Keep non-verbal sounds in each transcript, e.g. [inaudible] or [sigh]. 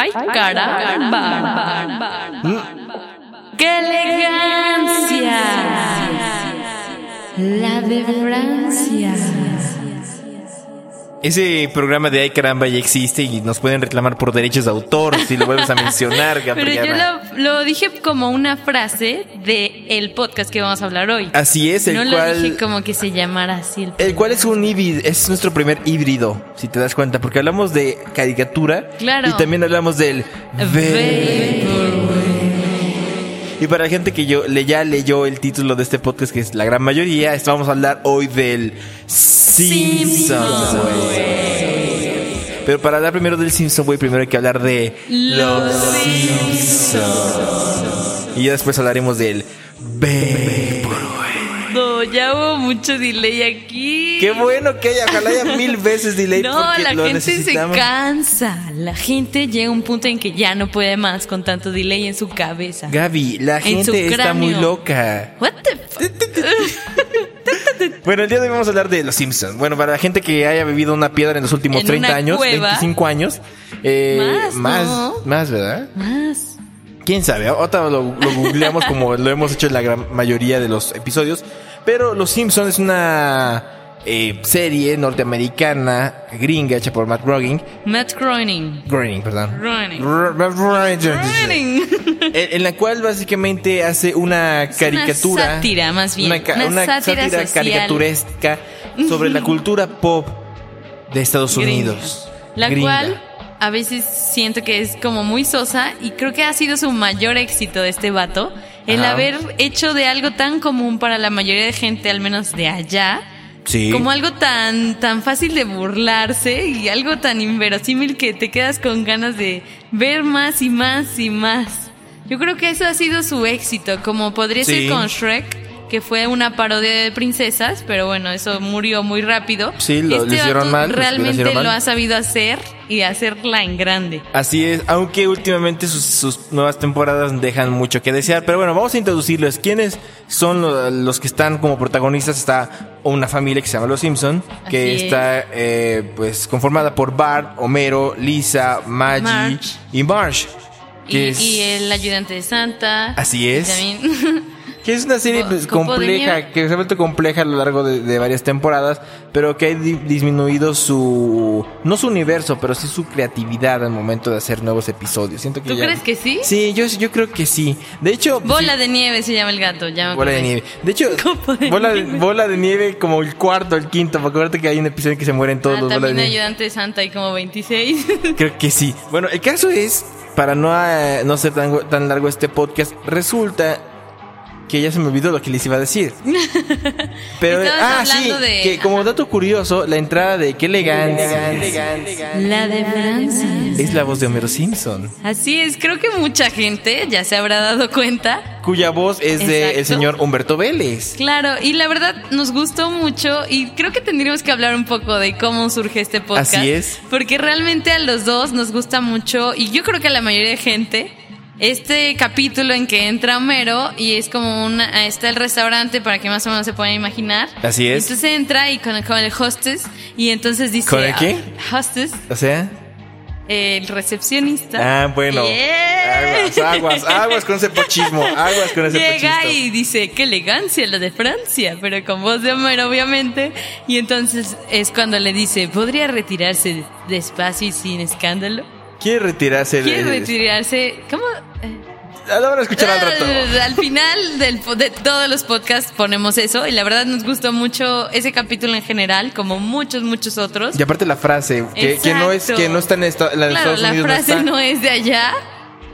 ¡Ay, caramba! ¡Qué elegancia! La de Francia. Ese programa de Ay Caramba ya existe y nos pueden reclamar por derechos de autor si lo vuelves a mencionar, [laughs] Pero Gabriela. yo lo, lo dije como una frase de el podcast que vamos a hablar hoy. Así es, el no lo cual... dije como que se llamara así el El cual es un híbrido, es nuestro primer híbrido, si te das cuenta, porque hablamos de caricatura Claro. y también hablamos del Y para la gente que yo le ya leyó el título de este podcast, que es la gran mayoría, es- vamos a hablar hoy del Simpson. güey. Pero para hablar primero del Simpson, güey, primero hay que hablar de Los Simpsons. Y ya después hablaremos del Big No, ya hubo mucho delay aquí. Qué bueno que haya, ojalá haya mil veces delay [laughs] No, porque la lo gente se cansa. La gente llega a un punto en que ya no puede más con tanto delay en su cabeza. Gaby, la gente está muy loca. What the fuck? [laughs] Bueno, el día de hoy vamos a hablar de los Simpsons. Bueno, para la gente que haya bebido una piedra en los últimos En 30 una años, cueva. 25 años. eh, Más, más, ¿no? más, ¿verdad? Más. ¿Quién sabe? Ahorita lo, lo googleamos como lo hemos hecho en la gran mayoría de los episodios. Pero Los Simpsons es una eh, serie norteamericana, gringa, hecha por Matt Groening. Matt Groening. Groening, perdón. Groening. Groening. En, en la cual básicamente hace una caricatura. Una sátira, más bien. Una, ca- Una una sátira caricaturesca sobre la cultura pop de Estados Gringa. Unidos. La Gringa. cual a veces siento que es como muy sosa y creo que ha sido su mayor éxito de este vato. El Ajá. haber hecho de algo tan común para la mayoría de gente, al menos de allá, Sí. como algo tan, tan fácil de burlarse y algo tan inverosímil que te quedas con ganas de ver más y más y más. Yo creo que eso ha sido su éxito, como podría Sí. ser con Shrek, que fue una parodia de princesas, pero bueno, eso murió muy rápido. Sí, lo- lo este hicieron mal, lo Realmente hicieron mal. lo ha sabido hacer y hacerla en grande. Así es, aunque últimamente sus, sus nuevas temporadas dejan mucho que desear. Pero bueno, vamos a introducirlos. ¿Quiénes son lo- los que están como protagonistas? Está una familia que se llama Los Simpson, que Así es. está eh, pues conformada por Bart, Homero, Lisa, Maggie y Marge. Y, Que es, y el ayudante de Santa. Así Y es. también- [laughs] que es una serie pues, compleja, que se ha vuelto compleja a lo largo de, de varias temporadas, pero que ha di- disminuido su, no su universo, pero sí su creatividad al momento de hacer nuevos episodios. Siento que ¿Tú ya- crees que sí? Sí, yo, yo creo que sí. De hecho, Bola sí, de nieve se llama el gato. Ya bola de nieve. De hecho, [laughs] de bola, de, nieve. bola de nieve como el cuarto, el quinto. Porque acuérdate que hay un episodio en que se mueren todos Ah, los bolas de nieve. ayudante de Santa hay como 26. [laughs] Creo que sí. Bueno, el caso es, para no, eh, no ser tan, tan largo este podcast, resulta que ya se me olvidó lo que les iba a decir. [laughs] Pero, ah, sí, de- que como dato curioso, la entrada de qué elegancia La de Francia. es la voz de Homero Simpson, Así es, creo que mucha gente ya se habrá dado cuenta. cuya voz es de el Exacto. señor Humberto Vélez. Claro, y la verdad nos gustó mucho y creo que tendríamos que hablar un poco de cómo surge este podcast. Así es. Porque realmente a los dos nos gusta mucho y yo creo que a la mayoría de gente este capítulo en que entra Homero y es como una está el restaurante para que más o menos se puedan imaginar. Así es. Entonces entra y con, con el hostess y entonces dice ¿Con el qué? ah, hostess, O sea, el recepcionista. ah, bueno. Yeah. Aguas, aguas, aguas con ese pochismo, aguas con ese Llega y dice, qué elegancia la de Francia, pero con voz de Homero, obviamente. Y entonces es cuando le dice, ¿podría retirarse despacio y sin escándalo? Quiere retirarse. ¿Quiere de- retirarse? ¿Cómo? Lo van a escuchar al rato. [laughs] Al final del, de todos los podcasts ponemos eso y la verdad nos gustó mucho ese capítulo en general, como muchos, muchos otros. Y aparte la frase, que, que no es que no está en esta, la de Claro, Estados la Unidos frase no no, está. es de allá,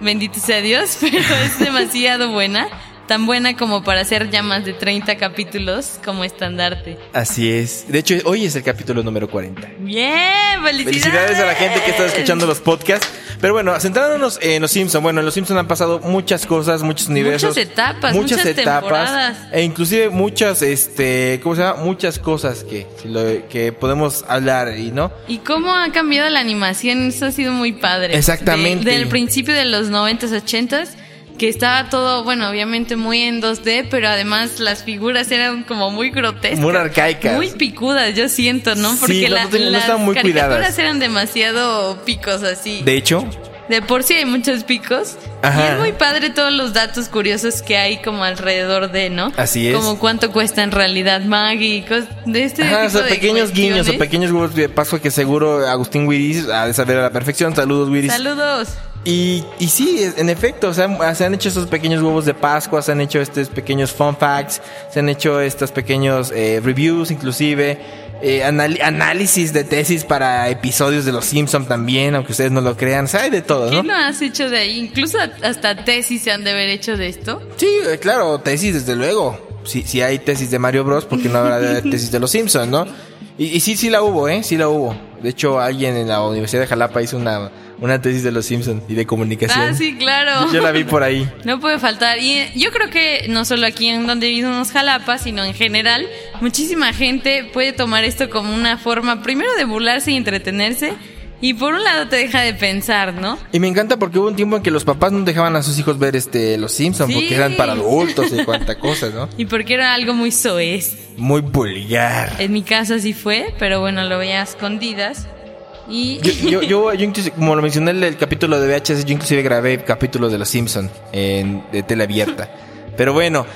bendito sea Dios, [laughs] pero es demasiado buena. Tan buena como para hacer ya más de 30 capítulos como estandarte. Así es. De hecho, hoy es el capítulo número 40. Bien, felicidades. Felicidades a la gente que está escuchando los podcasts. Pero bueno, centrándonos en los Simpsons. Bueno, en los Simpsons han pasado muchas cosas, muchos universos. Muchas etapas, muchas temporadas. E inclusive muchas, este, ¿cómo se llama? Muchas cosas que, que podemos hablar y no. ¿Y cómo ha cambiado la animación? Eso ha sido muy padre. Exactamente. De- del principio de los 90s, 80s, que estaba todo, bueno, obviamente muy en 2D, pero además las figuras eran como muy grotescas. Muy arcaicas. Muy picudas, yo siento, ¿no? Sí, Porque no la- tenían- no las muy caricaturas cuidadas. eran demasiado picos así. De hecho, De por sí hay muchos picos. Ajá. Y es muy padre todos los datos curiosos que hay como alrededor de, ¿no? Así es. Como cuánto cuesta en realidad Maggie, de este ajá, o tipo sea, de pequeños guiños o pequeños huevos de paso que seguro Agustín Wiris ha de saber a la perfección. Saludos, Wiris. Saludos. Y, y sí, en efecto, o sea, se han hecho estos pequeños huevos de Pascua, se han hecho estos pequeños fun facts, se han hecho estos pequeños eh, reviews inclusive, eh, análisis de tesis para episodios de Los Simpson también, aunque ustedes no lo crean, o sea, hay de todo, ¿Qué ¿no? no has hecho de ahí? Incluso hasta tesis se han de haber hecho de esto. Sí, eh, claro, tesis desde luego. Si, si hay tesis de Mario Bros, porque no habrá de [laughs] tesis de Los Simpson, no? Y, y sí, sí la hubo, ¿eh? Sí la hubo. De hecho, alguien en la Universidad de Jalapa hizo una, una tesis de Los Simpson y de comunicación. Ah, sí, claro. Yo la vi por ahí. [laughs] No puede faltar. Y yo creo que no solo aquí en donde vivimos Jalapa, sino en general, muchísima gente puede tomar esto como una forma, primero de burlarse y entretenerse, y por un lado te deja de pensar, ¿no? Y me encanta porque hubo un tiempo en que los papás no dejaban a sus hijos ver este Los Simpsons Sí. porque eran para adultos y cuánta cosa, ¿no? [laughs] Y porque era algo muy soez. Muy vulgar. En mi casa así fue, pero bueno, lo veía a escondidas. Y Yo, yo, yo, yo como lo mencioné en el capítulo de VHS, yo inclusive grabé capítulos de Los Simpsons en de tele abierta. Pero bueno,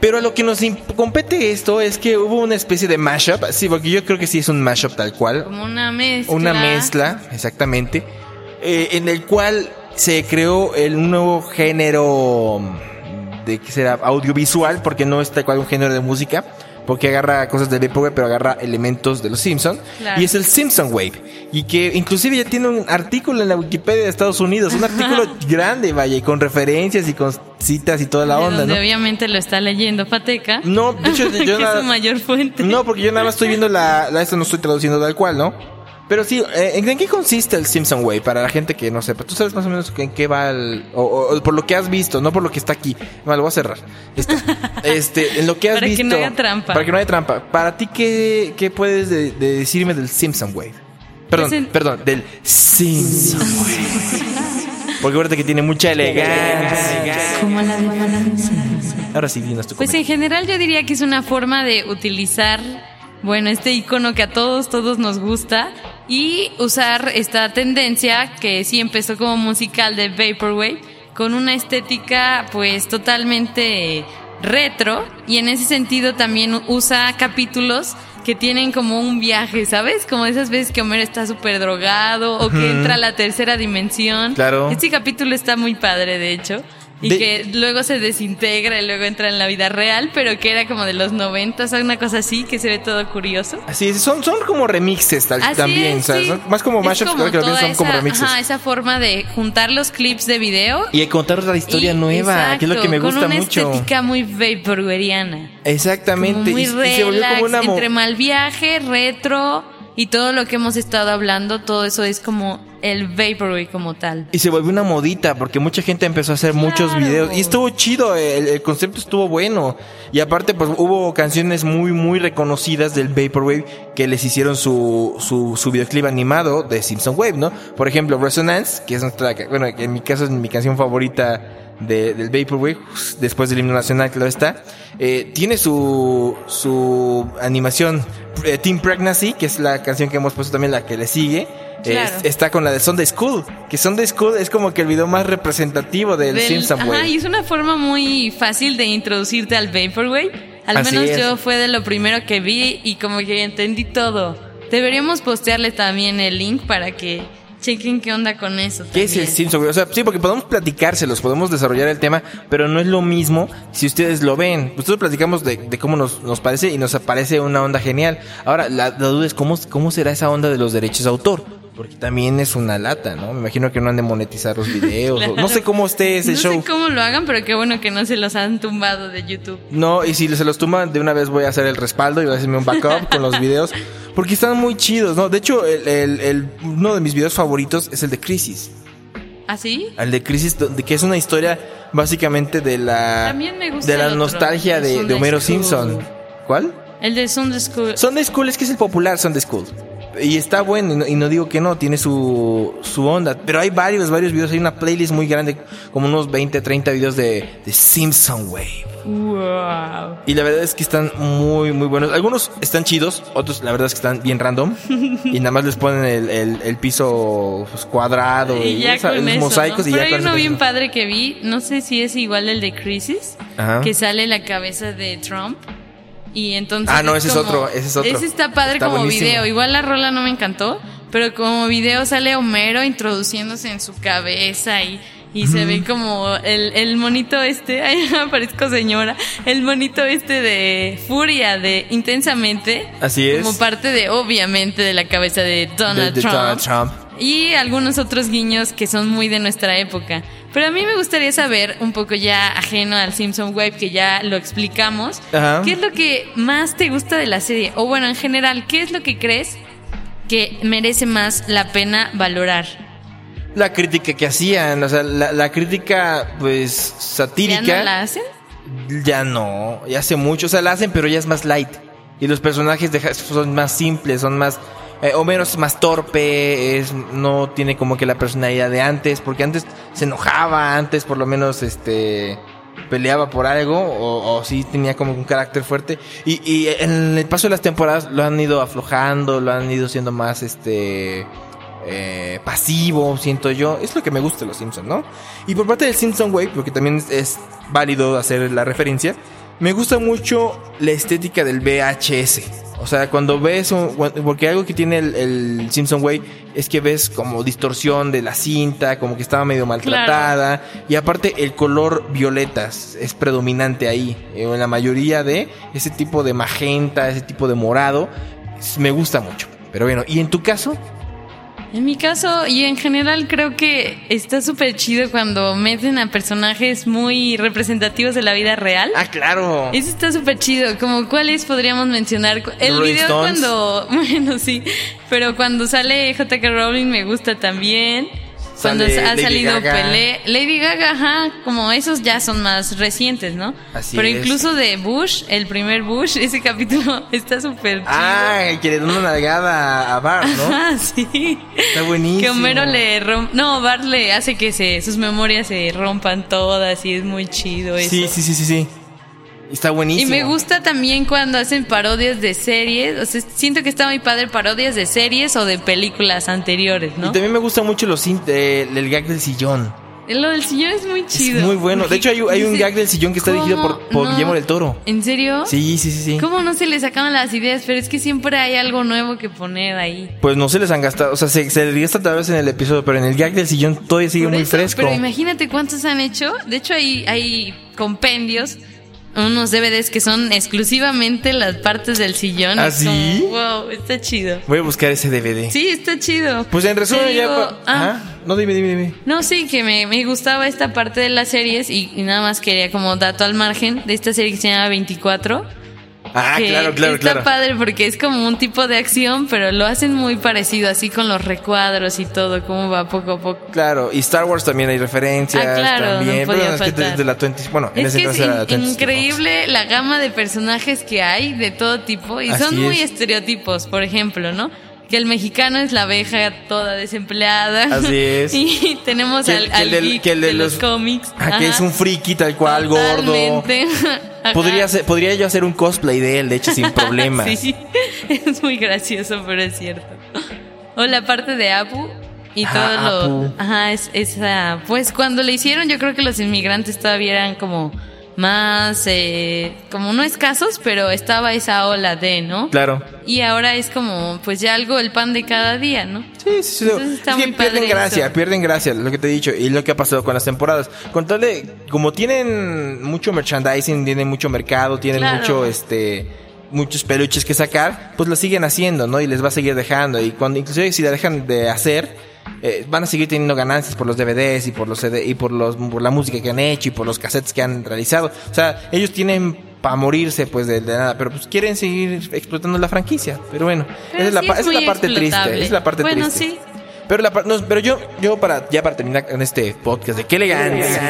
pero a lo que nos compete esto es que hubo una especie de mashup, sí, porque yo creo que sí es un mashup tal cual, como una mezcla. una mezcla, exactamente, eh, en el cual se creó el un nuevo género de que será audiovisual, porque no es tal cual un género de música, porque agarra cosas de Vaporwave, pero agarra elementos de los Simpsons, Claro. y es el Simpson Wave, y que inclusive ya tiene un artículo en la Wikipedia de Estados Unidos, un [laughs] artículo grande, vaya, y con referencias y con citas y toda la de onda, donde ¿no? obviamente lo está leyendo Pateca. No, de hecho, [laughs] es su mayor fuente. no, porque yo nada más estoy viendo la, la esto no estoy traduciendo tal cual, ¿no? Pero sí, eh, ¿en, qué consiste el Simpson Way? Para la gente que no sepa. ¿Tú sabes más o menos en qué va el... O, o- o por lo que has visto, no por lo que está aquí. No, lo voy a cerrar. Esto. [laughs] Este, en lo que has Para que visto... no haya trampa. Para que no haya trampa. Para ti, ¿qué, qué puedes de- de decirme del Simpson Way? Perdón, Pues perdón, del Simpson Way. Porque acuérdate que tiene mucha elegancia. Como la de. Ahora sí, dinos tu Pues comentario. en general yo diría que es una forma de utilizar, bueno, este icono que a todos, todos nos gusta y usar esta tendencia que sí empezó como musical de Vaporwave con una estética pues totalmente retro y en ese sentido también usa capítulos que tienen como un viaje, ¿sabes? Como esas veces que Homero está súper drogado o que entra a la tercera dimensión. Claro. Este capítulo está muy padre, de hecho. Y De- que luego se desintegra y luego entra en la vida real, pero que era como de los 90, o sea, una cosa así que se ve todo curioso. Así es, son, son como remixes tal, Así también, es, o sea, sí. son más como mashups, creo que son como remixes. Ajá, esa forma de juntar los clips de video. Y contar la historia y- nueva, que es lo que me exacto, gusta con una mucho. estética muy vaporwariana. Exactamente. Como muy y, y se volvió relax, como una entre mal viaje, retro y todo lo que hemos estado hablando, todo eso es como el vaporwave como tal. y se volvió una modita porque mucha gente empezó a hacer muchos videos y estuvo chido, el, el concepto estuvo bueno y aparte pues hubo canciones muy muy reconocidas del Vaporwave que les hicieron su, su, su videoclip animado de Simpson Wave, ¿no? Por ejemplo Resonance, que es nuestra, bueno, en mi caso es mi canción favorita de- del Vaporwave, después del himno nacional, claro está, eh, tiene su, su animación eh, Team Pregnancy, que es la canción que hemos puesto también, la que le sigue. Claro. Es- está con la de Sunday School, que Sunday School es como que el video más representativo del, Del- Simpson ajá, Wave. y es una forma muy fácil de introducirte al Vaporwave. Al Así menos es. yo fue de lo primero que vi y como que entendí todo. Deberíamos postearle también el link para que chequen qué onda con eso. ¿Qué es el Wave? O sea, sí, porque podemos platicárselos, podemos desarrollar el tema, pero no es lo mismo si ustedes lo ven. Nosotros platicamos de, de cómo nos, nos parece y nos parece una onda genial. Ahora, la, la duda es cómo, cómo será esa onda de los derechos de autor. Porque también es una lata, ¿no? Me imagino que no han de monetizar los [laughs] videos. o-. No sé cómo esté ese no show. sé cómo lo hagan, pero qué bueno que no se los han tumbado de YouTube. No, y si se los tumban, de una vez voy a hacer el respaldo y voy a hacerme un backup con los videos. Porque están muy chidos, ¿no? De hecho, el, el- el- uno de mis videos favoritos es el de Crisis. ¿Así? El de Crisis, donde- que es una historia básicamente de la, de la otro, nostalgia de, de Homero School. Simpson. ¿Cuál? El de Sunday School. Sunday School es que es el popular Sunday School. Y está bueno, y no, y no digo que no, tiene su, su onda. Pero hay varios, varios videos. Hay una playlist muy grande, como unos 20, 30 videos de, de Simpson Wave. Wow. Y la verdad es que están muy, muy buenos. Algunos están chidos, otros la verdad es que están bien random. [laughs] y nada más les ponen el, el- el piso pues, cuadrado y, Y ya esa- con los eso, mosaicos ¿no? y Pero ya hay uno eso. bien padre que vi, no sé si es igual el de Crisis, Ajá. que sale la cabeza de Trump. Y entonces Ah, no, ese es como- otro, ese es otro. Ese está padre Está como buenísimo. video. Igual la rola no me encantó, pero como video sale Homero introduciéndose en su cabeza y, y se ve como el, el monito este, [laughs] ay, me parezco señora, el monito este de Furia, de Intensamente. Así es. Como parte de, obviamente, de la cabeza de Donald De- de Trump. Donald Trump. Y algunos otros guiños que son muy de nuestra época. Pero a mí me gustaría saber, un poco ya ajeno al Simpson Wave, que ya lo explicamos, Ajá. ¿qué es lo que más te gusta de la serie? O bueno, en general, ¿qué es lo que crees que merece más la pena valorar? La crítica que hacían, o sea, la, la crítica, pues, ¿Ya satírica. no la hacen? Ya no, ya hace mucho, o sea, la hacen, pero ya es más light. Y los personajes deja- son más simples, son más... eh, Homero es más torpe, es, no tiene como que la personalidad de antes, porque antes se enojaba, antes por lo menos este peleaba por algo, o, o sí tenía como un carácter fuerte. Y, en el paso de las temporadas lo han ido aflojando, lo han ido siendo más este eh, pasivo, siento yo. Es lo que me gusta de los Simpsons, ¿no? Y por parte del Simpson Wave, porque también es válido hacer la referencia, me gusta mucho la estética del VHS. O sea, cuando ves, un- porque algo que tiene el, el Simpson Way es que ves como distorsión de la cinta, como que estaba medio maltratada. Y aparte el color violetas es predominante ahí. eh, En la mayoría de ese tipo de magenta, ese tipo de morado, me gusta mucho. Pero bueno, ¿y en tu caso? En mi caso, y en general creo que está súper chido cuando meten a personajes muy representativos de la vida real. Ah, claro. Eso está súper chido. Como cuáles podríamos mencionar. El Rolling video Stones. cuando. [laughs] Bueno, sí. Pero cuando sale J.K. Rowling me gusta también. Cuando Sale ha Lady salido Gaga. Pelé. Lady Gaga, ajá. Como esos ya son más recientes, ¿no? Así Pero es. incluso de Bush, el primer Bush, [laughs] ese capítulo está súper chido. Ah, que le dan una nalgada a Bart, ¿no? Ah, [laughs] sí. Está buenísimo. Que Homero le rom No, Bart le hace que se, sus memorias se rompan todas y es muy chido eso. Sí, sí, sí, sí, sí. Está buenísimo. Y me gusta también cuando hacen parodias de series. O sea, siento que está muy padre parodias de series o de películas anteriores, Y ¿no? también me gusta mucho los eh, el gag del sillón. Lo del sillón es muy chido. Es muy bueno. De hecho, hay, hay un gag del sillón que está dirigido por, ¿cómo por no? Guillermo del Toro. ¿En serio? Sí, sí, sí, sí. ¿Cómo no se le sacaban las ideas? Pero es que siempre hay algo nuevo que poner ahí. Pues no se les han gastado. O sea, se, se les gasta tal vez en el episodio, pero en el gag del sillón todavía sigue Por muy eso, fresco. Pero imagínate cuántos han hecho. De hecho, hay, hay compendios, unos DVDs que son exclusivamente las partes del sillón. ¿Ah, como, wow, está chido. Voy a buscar ese DVD. Sí, está chido. Pues en resumen ya... ah. No, dime, dime, dime. No, sí, que me, me gustaba esta parte de las series y, y nada más quería como dato al margen de esta serie que se llama 24. Ah, que claro, claro, está claro. padre porque es como un tipo de acción, pero lo hacen muy parecido, así con los recuadros y todo, cómo va poco a poco. Claro, y Star Wars también hay referencias. Ah, claro, no también. podía Pero es que desde la 20. Bueno, en Es ese que es era la in- 20th increíble la gama de personajes que hay de todo tipo y Así son muy es. estereotipos, por ejemplo, ¿no? Que el mexicano es la abeja toda desempleada. Así es. [laughs] Y tenemos Que- al, que el del- que el de de los, los- cómics. Ah, que es un friki tal cual, gordo. [laughs] Ajá. Podría, ser- podría yo hacer un cosplay de él, de hecho, sin [laughs] problemas. Sí, es muy gracioso, pero es cierto. O la parte de Apu y Ajá, todo lo. Apu. Ajá, es, esa. Pues cuando le hicieron, yo creo que los inmigrantes todavía eran como más. eh, como no escasos, pero estaba esa ola de, ¿no? Claro. Y ahora es como, pues ya algo el pan de cada día, ¿no? Sí, sí, sí. Está muy pierden padre gracia, eso. pierden gracia, lo que te he dicho, y lo que ha pasado con las temporadas. Con tal de, como tienen mucho merchandising, tienen mucho mercado, tienen Claro. mucho, este, muchos peluches que sacar, pues lo siguen haciendo, ¿no? Y les va a seguir dejando. Y cuando, inclusive si la dejan de hacer, eh, van a seguir teniendo ganancias por los DVDs y por los CD, y por los por la música que han hecho y por los cassettes que han realizado. O sea, ellos tienen para morirse pues de, de nada, pero pues quieren seguir explotando la franquicia. Pero bueno, Pero esa es la, es esa la parte triste, es la parte Bueno, triste. sí. Pero la no, pero yo yo para ya para terminar con este podcast de qué elegancia.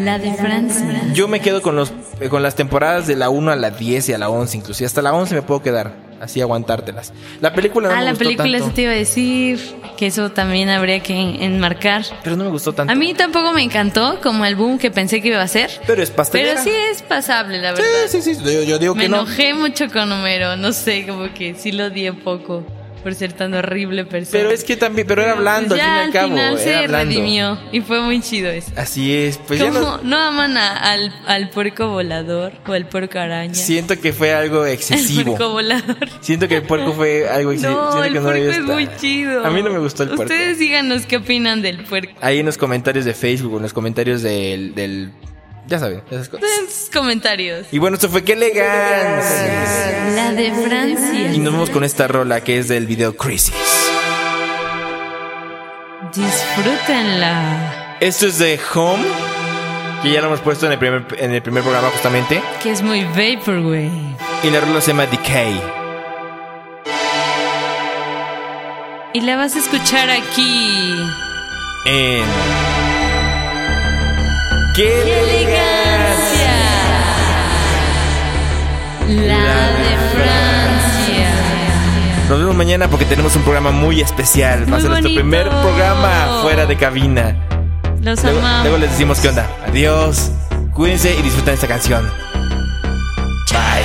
La de Francia. Yo me quedo con los eh, con las temporadas de la 1 a la 10 y a la 11 inclusive hasta la 11 me puedo quedar así aguantártelas. La película no Ah, me la gustó película tanto, sí te iba a decir que eso también habría que en- enmarcar. pero no me gustó tanto. A mí tampoco me encantó como el boom que pensé que iba a ser. pero es pastelera. Pero sí es pasable, la Sí, verdad. sí, sí, yo, yo digo Me que no. enojé mucho con Homero, no sé, como que sí lo odié poco por ser tan horrible persona. Pero es que también, pero era Pues blando al ya fin y al cabo, final era se blando. redimió y fue muy chido eso. Así es, pues ya como no, no, aman a- al, al puerco volador o al puerco araña. siento que fue algo [laughs] el excesivo. puerco volador. Siento que el puerco fue algo excesivo. No, siento el que no puerco es estar. muy chido. A mí no me gustó el puerco. Ustedes díganos qué opinan del puerco. Ahí en los comentarios de Facebook, en los comentarios del, del ya saben, esas cosas. Sus comentarios. Y bueno, esto fue qué elegancia. La de Francia. Y nos vamos con esta rola que es del video Crisis. Disfrútenla. Esto es de Home, que ya lo hemos puesto en el primer, en el primer programa justamente. Que es muy vaporwave. Y la rola se llama Decay. Y la vas a escuchar aquí. En... ¡Qué ¡Qué elegancia! La de Francia. Nos vemos mañana porque tenemos un programa muy especial. Va a ser nuestro primer programa fuera de cabina. Los Luego, amamos. luego les decimos qué onda. Adiós. Cuídense y disfruten esta canción. Bye.